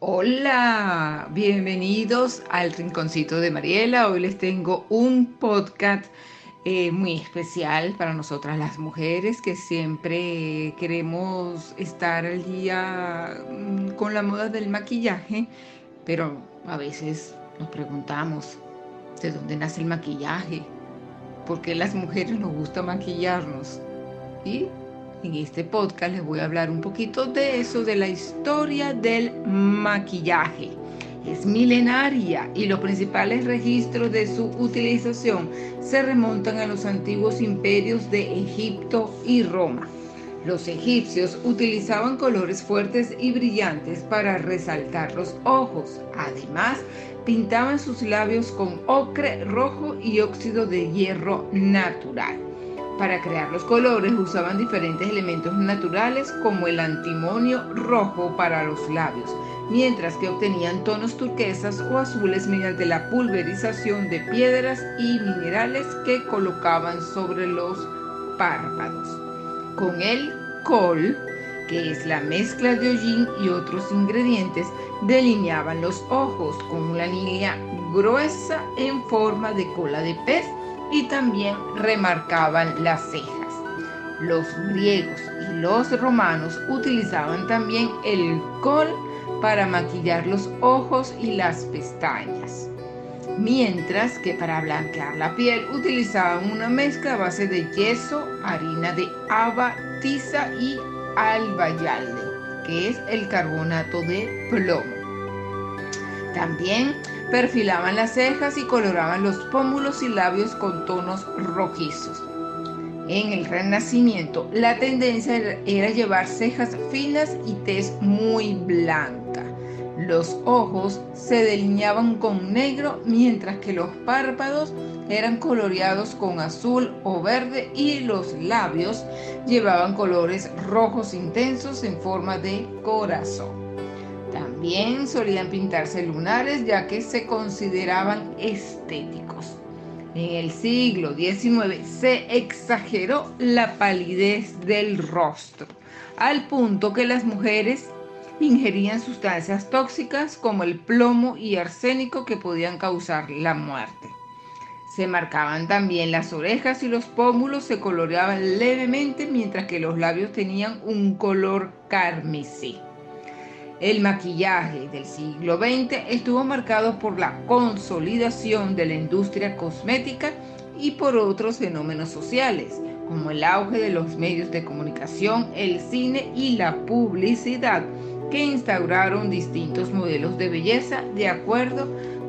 Hola, bienvenidos al Rinconcito de Mariela. Hoy les tengo un podcast eh, muy especial para nosotras las mujeres que siempre queremos estar al día mm, con la moda del maquillaje, pero a veces nos preguntamos de dónde nace el maquillaje, por qué las mujeres nos gusta maquillarnos. Y en este podcast les voy a hablar un poquito de eso, de la historia del maquillaje. Es milenaria y los principales registros de su utilización se remontan a los antiguos imperios de Egipto y Roma. Los egipcios utilizaban colores fuertes y brillantes para resaltar los ojos. Además, pintaban sus labios con ocre rojo y óxido de hierro natural. Para crear los colores usaban diferentes elementos naturales como el antimonio rojo para los labios, mientras que obtenían tonos turquesas o azules mediante la pulverización de piedras y minerales que colocaban sobre los párpados. Con el col, que es la mezcla de hollín y otros ingredientes, delineaban los ojos con una línea gruesa en forma de cola de pez y también remarcaban las cejas. Los griegos y los romanos utilizaban también el col para maquillar los ojos y las pestañas, mientras que para blanquear la piel utilizaban una mezcla a base de yeso, harina de haba, tiza y albayalde, que es el carbonato de plomo. También perfilaban las cejas y coloraban los pómulos y labios con tonos rojizos. En el Renacimiento, la tendencia era llevar cejas finas y tez muy blanca. Los ojos se delineaban con negro, mientras que los párpados eran coloreados con azul o verde y los labios llevaban colores rojos intensos en forma de corazón. También solían pintarse lunares ya que se consideraban estéticos. En el siglo XIX se exageró la palidez del rostro, al punto que las mujeres ingerían sustancias tóxicas como el plomo y arsénico que podían causar la muerte. Se marcaban también las orejas y los pómulos se coloreaban levemente mientras que los labios tenían un color carmesí. El maquillaje del siglo XX estuvo marcado por la consolidación de la industria cosmética y por otros fenómenos sociales, como el auge de los medios de comunicación, el cine y la publicidad, que instauraron distintos modelos de belleza de acuerdo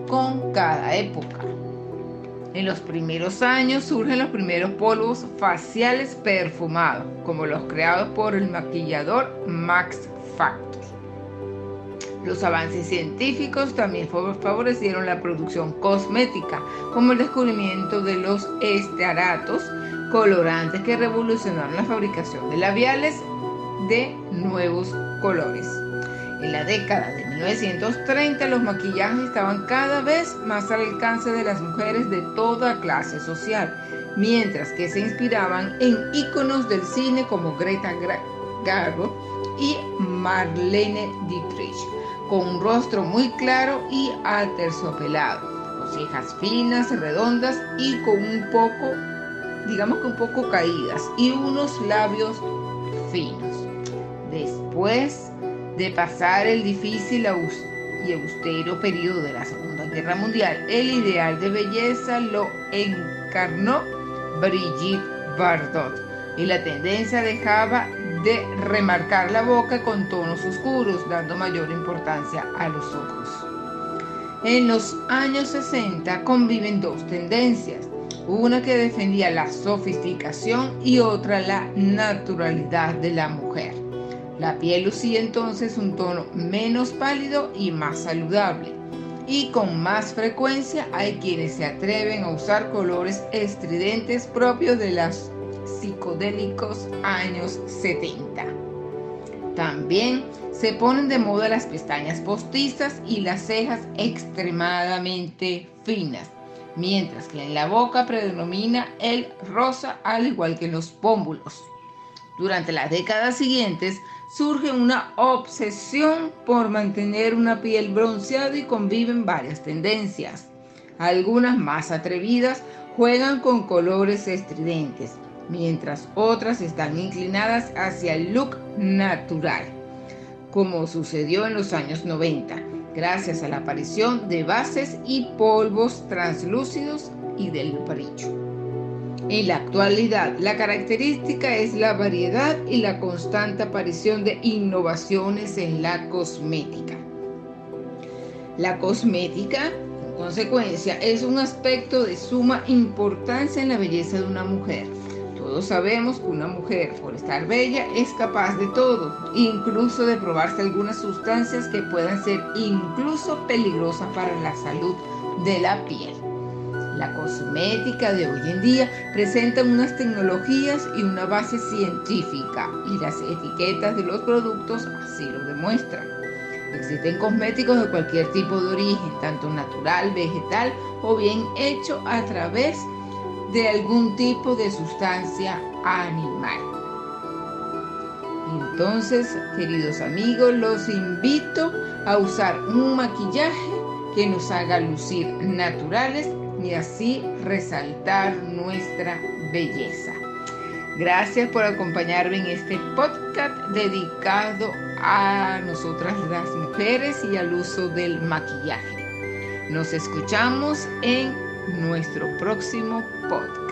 con cada época. En los primeros años surgen los primeros polvos faciales perfumados, como los creados por el maquillador Max Factor. Los avances científicos también favorecieron la producción cosmética, como el descubrimiento de los esteratos, colorantes que revolucionaron la fabricación de labiales de nuevos colores. En la década de 1930 los maquillajes estaban cada vez más al alcance de las mujeres de toda clase social, mientras que se inspiraban en íconos del cine como Greta Garbo y Marlene Dietrich con un rostro muy claro y aterciopelado, con cejas finas, redondas y con un poco, digamos que un poco caídas, y unos labios finos. Después de pasar el difícil y austero periodo de la Segunda Guerra Mundial, el ideal de belleza lo encarnó Brigitte Bardot y la tendencia dejaba de remarcar la boca con tonos oscuros, dando mayor importancia a los ojos. En los años 60 conviven dos tendencias, una que defendía la sofisticación y otra la naturalidad de la mujer. La piel lucía entonces un tono menos pálido y más saludable. Y con más frecuencia hay quienes se atreven a usar colores estridentes propios de las psicodélicos años 70. También se ponen de moda las pestañas postizas y las cejas extremadamente finas, mientras que en la boca predomina el rosa al igual que los pómulos. Durante las décadas siguientes surge una obsesión por mantener una piel bronceada y conviven varias tendencias. Algunas más atrevidas juegan con colores estridentes, mientras otras están inclinadas hacia el look natural, como sucedió en los años 90, gracias a la aparición de bases y polvos translúcidos y del brillo. En la actualidad, la característica es la variedad y la constante aparición de innovaciones en la cosmética. La cosmética, en consecuencia, es un aspecto de suma importancia en la belleza de una mujer. Sabemos que una mujer, por estar bella, es capaz de todo, incluso de probarse algunas sustancias que puedan ser incluso peligrosas para la salud de la piel. La cosmética de hoy en día presenta unas tecnologías y una base científica y las etiquetas de los productos así lo demuestran. Existen cosméticos de cualquier tipo de origen, tanto natural, vegetal o bien hecho a través de algún tipo de sustancia animal. Entonces, queridos amigos, los invito a usar un maquillaje que nos haga lucir naturales y así resaltar nuestra belleza. Gracias por acompañarme en este podcast dedicado a nosotras las mujeres y al uso del maquillaje. Nos escuchamos en nuestro próximo podcast.